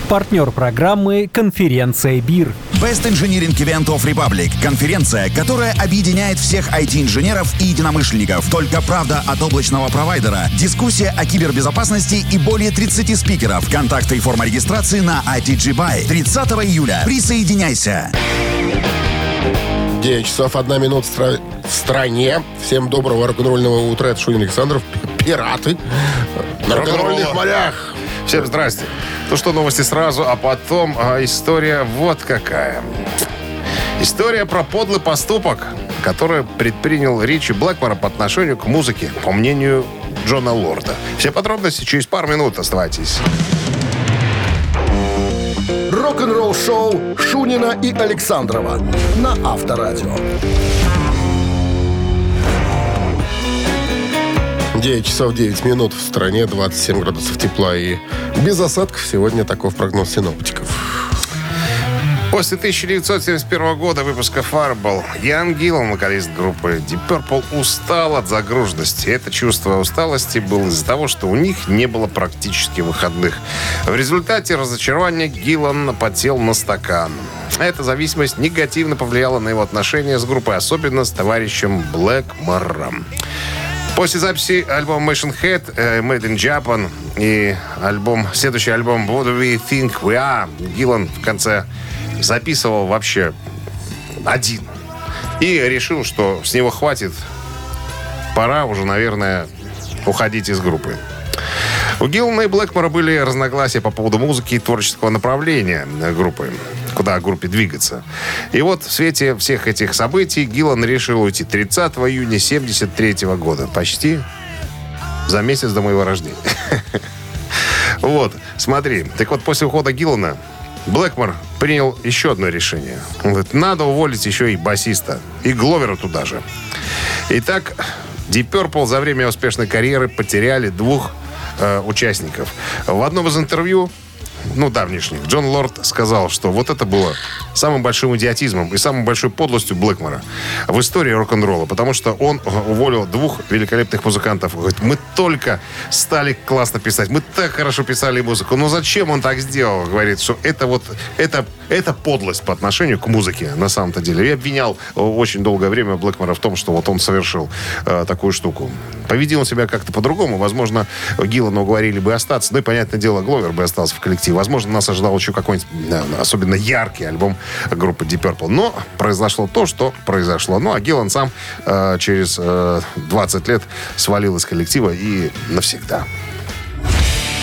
Партнер программы «Конференция БИР». Best Engineering Event of Republic – конференция, которая объединяет всех IT-инженеров и единомышленников. Только правда от облачного провайдера, дискуссия о кибербезопасности и более 30 спикеров. Контакты и форма регистрации на ITG Buy. 30 июля. Присоединяйся. 9 часов 1 минут в, стра- в стране. Всем доброго рок-н-ролльного утра. Это Шунин Александров. Пираты. На рок-н-ролльных морях. Всем здрасте. Ну что, новости сразу, а потом а, история вот какая. История про подлый поступок, который предпринял Ричи Блэкмора по отношению к музыке, по мнению Джона Лорда. Все подробности через пару минут. Оставайтесь. Рок-н-ролл-шоу Шунина и Александрова на Авторадио. 9 часов 9 минут в стране, 27 градусов тепла и без осадков. Сегодня таков прогноз синоптиков. После 1971 года выпуска Fireball Ян Гиллан, вокалист группы Deep Purple, устал от загруженности. Это чувство усталости было из-за того, что у них не было практически выходных. В результате разочарования Гиллан потел на стакан. Эта зависимость негативно повлияла на его отношения с группой, особенно с товарищем Блэкмором. После записи альбома Machine Head, э, Made in Japan и альбом, следующий альбом What Do We Think We Are, Гиллан в конце записывал вообще один. И решил, что с него хватит. Пора уже, наверное, уходить из группы. У Гиллана и Блэкмора были разногласия по поводу музыки и творческого направления группы, куда группе двигаться. И вот в свете всех этих событий Гиллан решил уйти 30 июня 73 года. Почти за месяц до моего рождения. [LAUGHS] Вот, смотри. Так вот, после ухода Гиллана Блэкмор принял еще одно решение. Он говорит, надо уволить еще и басиста. И Гловера туда же. Итак, Deep Purple за время успешной карьеры потеряли двух э, участников. В одном из интервью, ну, давнишних, Джон Лорд сказал, что вот это было самым большим идиотизмом и самой большой подлостью Блэкмора в истории рок-н-ролла, потому что он уволил двух великолепных музыкантов. Говорит, мы только стали классно писать, мы так хорошо писали музыку, но зачем он так сделал? Говорит, что это вот, это, это подлость по отношению к музыке на самом-то деле. Я обвинял э, очень долгое время Блэкмора в том, что вот он совершил э, такую штуку. Поведи он себя как-то по-другому. Возможно, Гиллана уговорили бы остаться. Ну и, понятное дело, Гловер бы остался в коллективе. Возможно, нас ожидал еще какой-нибудь особенно яркий альбом группы Deep Purple. Но произошло то, что произошло. Ну, а Гиллан сам э, через э, 20 лет свалил из коллектива и навсегда.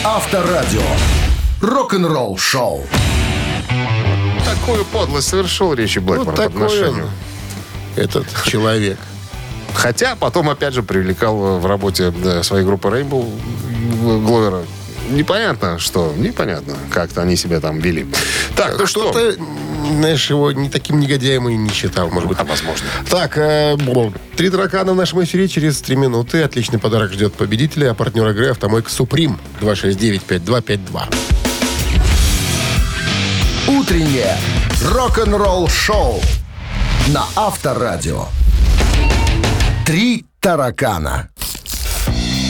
Авторадио. Рок-н-ролл шоу. Такую подлость совершил Ричи Блэкмор Вот по отношению. этот человек. Хотя потом, опять же, привлекал в работе э, своей группы Rainbow Гловера. Непонятно, что. Непонятно, как-то они себя там вели. Так, ну что? Кто-то, знаешь, его не таким негодяем и не считал, может быть. А возможно. Так, э, три таракана в нашем эфире через три минуты. Отличный подарок ждет победителя, а партнер игры «Автомойка Суприм» 269-5252. Утреннее рок-н-ролл шоу на Авторадио. Три таракана.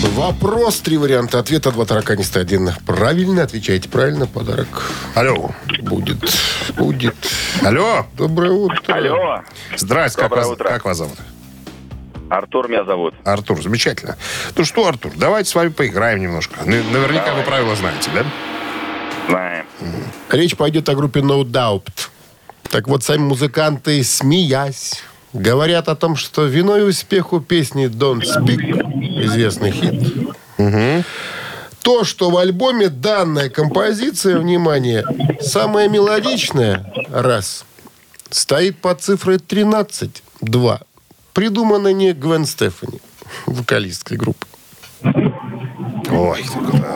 Вопрос, три варианта ответа, два тараканиста, один правильно. Отвечаете правильно, подарок Алло. будет. Будет. Алло. Доброе утро. Алло, Здрасте. Как Доброе вас, утро. как вас зовут? Артур меня зовут. Артур, замечательно. Ну что, Артур, давайте с вами поиграем немножко. Н- Наверняка вы правила знаете, да? Знаем. Речь пойдет о группе No Doubt. Так вот, сами музыканты, смеясь, говорят о том, что виной успеху песни Don't Speak, известный хит, то, что в альбоме данная композиция, внимание, самая мелодичная, раз, стоит под цифрой 13, два, придумана не Гвен Стефани, вокалисткой группы, Ой,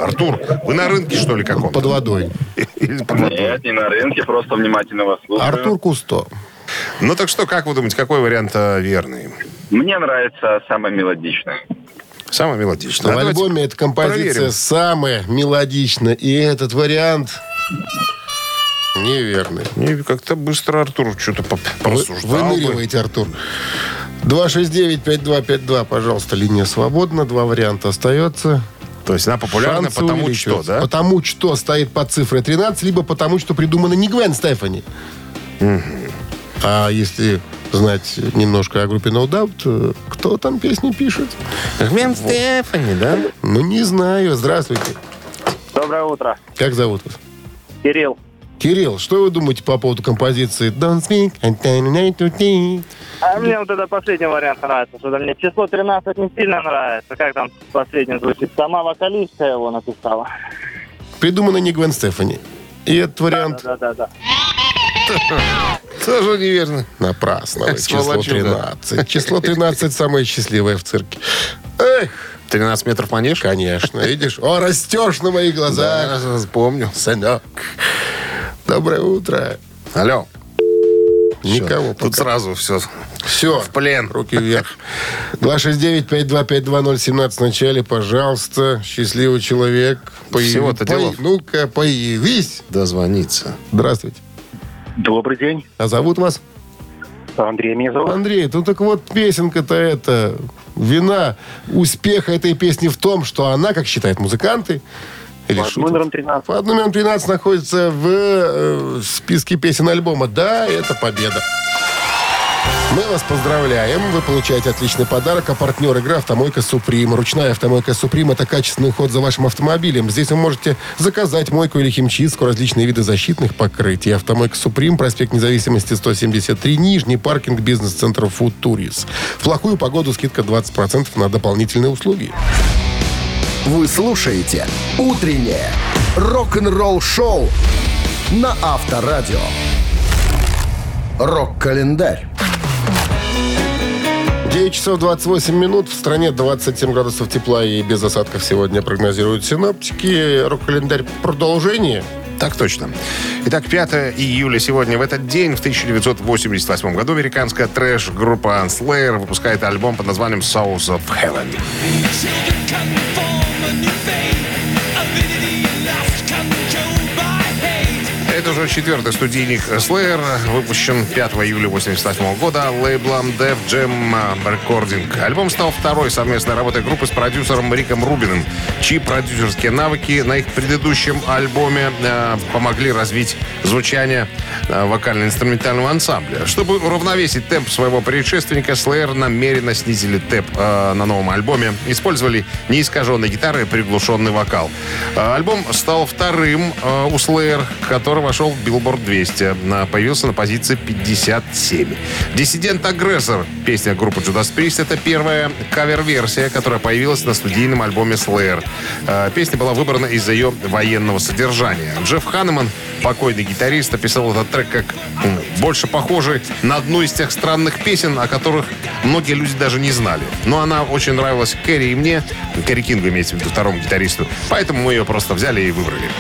Артур, вы на рынке, что ли, каком? под водой. Или под водой? Нет, не на рынке, просто внимательно вас слушаю. Артур Кусто. Ну так что, как вы думаете, какой вариант э, верный? Мне нравится самое мелодичное. В А альбоме эта композиция проверим. самая мелодичная. И этот вариант неверный. Не, как-то быстро Артур что-то по- Вы, порассуждал бы. выныриваете, Артур. 269-5252, пожалуйста, линия свободна. Два варианта остается. То есть она популярна Шансы потому что, да? Потому что стоит под цифрой 13, либо потому что придумана не Гвен Стефани. А если знать немножко о группе No Doubt, э, кто там песни пишет? Гвен Стефани, да? Ну, не знаю. Здравствуйте. Доброе утро. Как зовут вас? Кирилл. Кирилл, что вы думаете по поводу композиции Don't speak and then I to think»? А мне вот это последний вариант нравится. Что-то мне число 13 не сильно нравится. Как там последний звучит? Сама вокалистка его написала. Придумано не Гвен Стефани. И этот вариант Да-да-да. Тоже неверно. напрасно. Число Сволочуга. 13. Число 13 самое счастливое в цирке. Эх, 13 метров манеж? конечно, видишь? О, растешь на моих глазах. Да, помню. Сынок. Доброе утро. Алло. Никого Тут пока. сразу все. Все. В плен. Руки вверх. 269-5252-017 в начале, пожалуйста. Счастливый человек. Появи- Всего-то пой- делов. Ну-ка, появись. Дозвониться. Здравствуйте. Добрый день. А зовут вас? Андрей меня зовут. Андрей, ну так вот песенка-то это... Вина успеха этой песни в том, что она, как считают музыканты, или Под шутят, номером 13. под номером 13 находится в э, списке песен альбома. Да, это победа. Мы вас поздравляем. Вы получаете отличный подарок. А партнер игры «Автомойка Суприм». Ручная «Автомойка Суприм» — это качественный уход за вашим автомобилем. Здесь вы можете заказать мойку или химчистку, различные виды защитных покрытий. «Автомойка Суприм», проспект Независимости, 173, Нижний паркинг, бизнес-центр «Фуд Турис». В плохую погоду скидка 20% на дополнительные услуги. Вы слушаете «Утреннее рок-н-ролл-шоу» на Авторадио. Рок-календарь. 9 часов 28 минут. В стране 27 градусов тепла и без осадков сегодня прогнозируют синоптики. Рок-календарь продолжение. Так точно. Итак, 5 июля сегодня. В этот день, в 1988 году, американская трэш-группа Slayer выпускает альбом под названием Souls of Heaven. Это уже четвертый студийник Slayer, выпущен 5 июля 1988 года лейблом Def Jam Recording. Альбом стал второй совместной работой группы с продюсером Риком Рубиным, чьи продюсерские навыки на их предыдущем альбоме э, помогли развить звучание э, вокально-инструментального ансамбля. Чтобы уравновесить темп своего предшественника, Slayer намеренно снизили темп э, на новом альбоме, использовали неискаженные гитары и приглушенный вокал. Э, Альбом стал вторым э, у Slayer, который вошел в Billboard 200. На- Появился на позиции 57. «Диссидент-агрессор» — песня группы Judas Priest. Это первая кавер-версия, которая появилась на студийном альбоме Slayer. Э, Песня была выбрана из-за ее военного содержания. Джефф Ханнеман, покойный гитарист, описал этот трек как больше похожий на одну из тех странных песен, о которых многие люди даже не знали. Но она очень нравилась Кэрри и мне, Кэрри Кингу имеется в виду, второму гитаристу. Поэтому мы ее просто взяли и выбрали.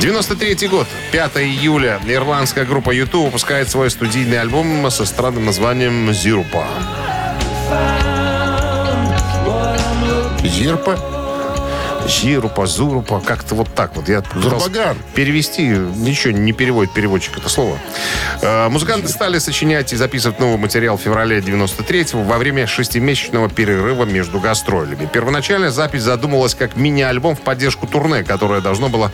93 год, 5 июля, ирландская группа YouTube выпускает свой студийный альбом со странным названием «Зирупа». Зирпа. Зирупа, Зурупа, как-то вот так вот. Я Зурбаган. перевести, ничего не переводит переводчик это слово. Э, Музыканты стали сочинять и записывать новый материал в феврале 93-го во время шестимесячного перерыва между гастролями. Первоначально запись задумывалась как мини-альбом в поддержку турне, которое должно было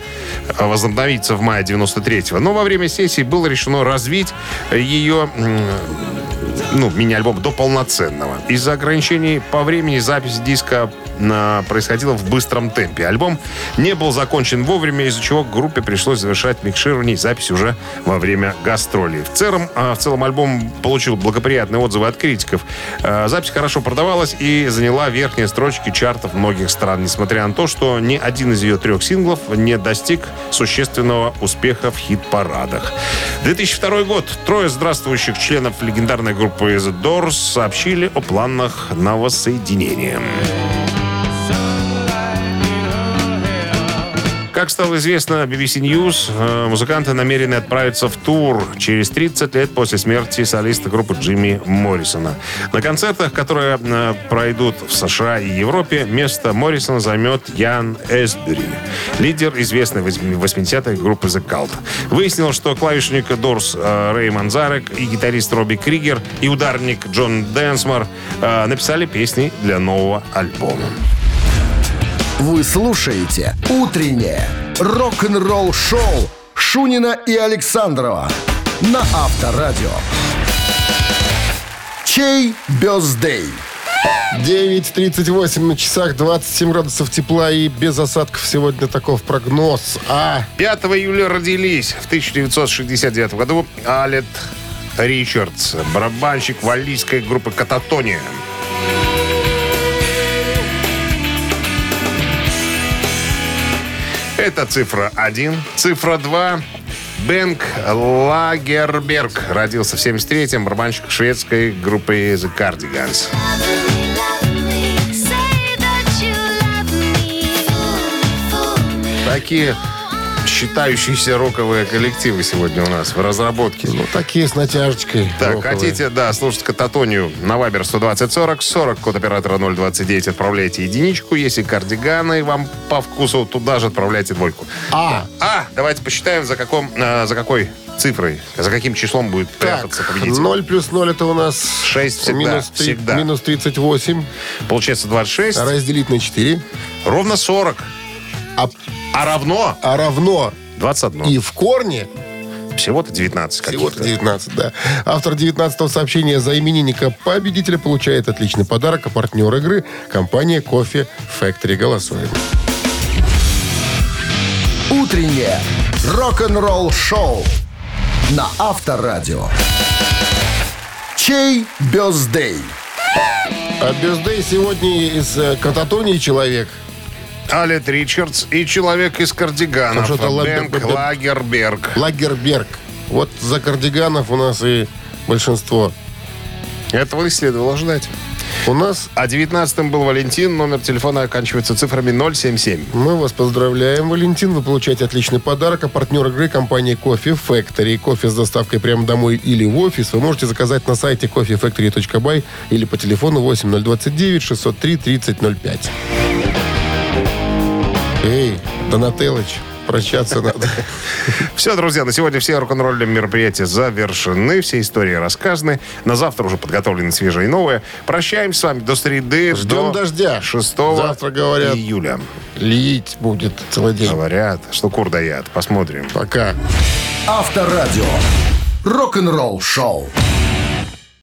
э, возобновиться в мае 93-го. Но во время сессии было решено развить ее ну, мини-альбом до полноценного. Из-за ограничений по времени запись диска происходила в быстром темпе. Альбом не был закончен вовремя, из-за чего группе пришлось завершать микширование и запись уже во время гастролей. В целом, а, в целом альбом получил благоприятные отзывы от критиков. А, Запись хорошо продавалась и заняла верхние строчки чартов многих стран, несмотря на то, что ни один из ее трех синглов не достиг существенного успеха в хит-парадах. 2002 год. Трое здравствующих членов легендарной группы The Doors сообщили о планах на воссоединение. Как стало известно BBC News, э, музыканты намерены отправиться в тур через 30 лет после смерти солиста группы Джимми Моррисона. На концертах, которые э, пройдут в США и Европе, место Моррисона займет Ян Эсбери, лидер известной 80-х группы The Cult. Выяснилось, что клавишник Doors э, Рэй Манзарек и гитарист Робби Кригер и ударник Джон Дэнсмор э, написали песни для нового альбома. Вы слушаете «Утреннее рок-н-ролл-шоу» Шунина и Александрова на Авторадио. Чей birthday? 9.38 на часах, 27 градусов тепла и без осадков сегодня таков прогноз. А 5 июля родились в 1969 году Алет Ричардс, барабанщик валлийской группы «Кататония». Это цифра 1. Цифра 2. Бенк Лагерберг родился в 73-м, барабанщик шведской группы The Cardigans. Такие считающиеся роковые коллективы сегодня у нас в разработке. ну такие с натяжечкой. Так, роковые. хотите, да, слушать кататонию на Вайбер 120 40 40, код оператора 029, отправляйте единичку. Если кардиганы вам по вкусу, туда же отправляйте двойку. А. А, давайте посчитаем, за, каком, э, за какой цифрой, за каким числом будет прятаться Так, победитель. 0 плюс 0 это у нас 6 всегда, минус, три- всегда. минус 38. Получается 26, Разделить на 4. ровно 40. А, А равно а равно 21. и в корне Всего-то 19 всего-то каких-то. 19, да. Автор 19 сообщения за именинника победителя получает отличный подарок, а партнер игры – компания «Кофе Factory». Голосуем. Утреннее рок-н-ролл-шоу на Авторадио. Чей бездей? А бездей сегодня из э, кататонии человек. Алет Ричардс и человек из кардиганов. Там что-то ла- Бенк б- б- Лагерберг. Лагерберг. Вот за кардиганов у нас и большинство. Этого и следовало ждать. У нас А 19-м был Валентин. Номер телефона оканчивается цифрами 077. мы вас поздравляем, Валентин. Вы получаете отличный подарок. А партнер игры компания Кофе Factory. Кофе с доставкой прямо домой или в офис вы можете заказать на сайте coffeefactory.by или по телефону 8029 603 3005. Эй, Донателыч, прощаться надо. [LAUGHS] Все, друзья, на сегодня все рок-н-ролльные мероприятия завершены. Все истории рассказаны. На завтра уже подготовлены свежие и новые. Прощаемся с вами до среды. Ждем до дождя. 6 Завтра, говорят, июля. лить будет целый день. Говорят, что кур дает. Посмотрим. Пока. Авторадио. Рок-н-ролл-шоу.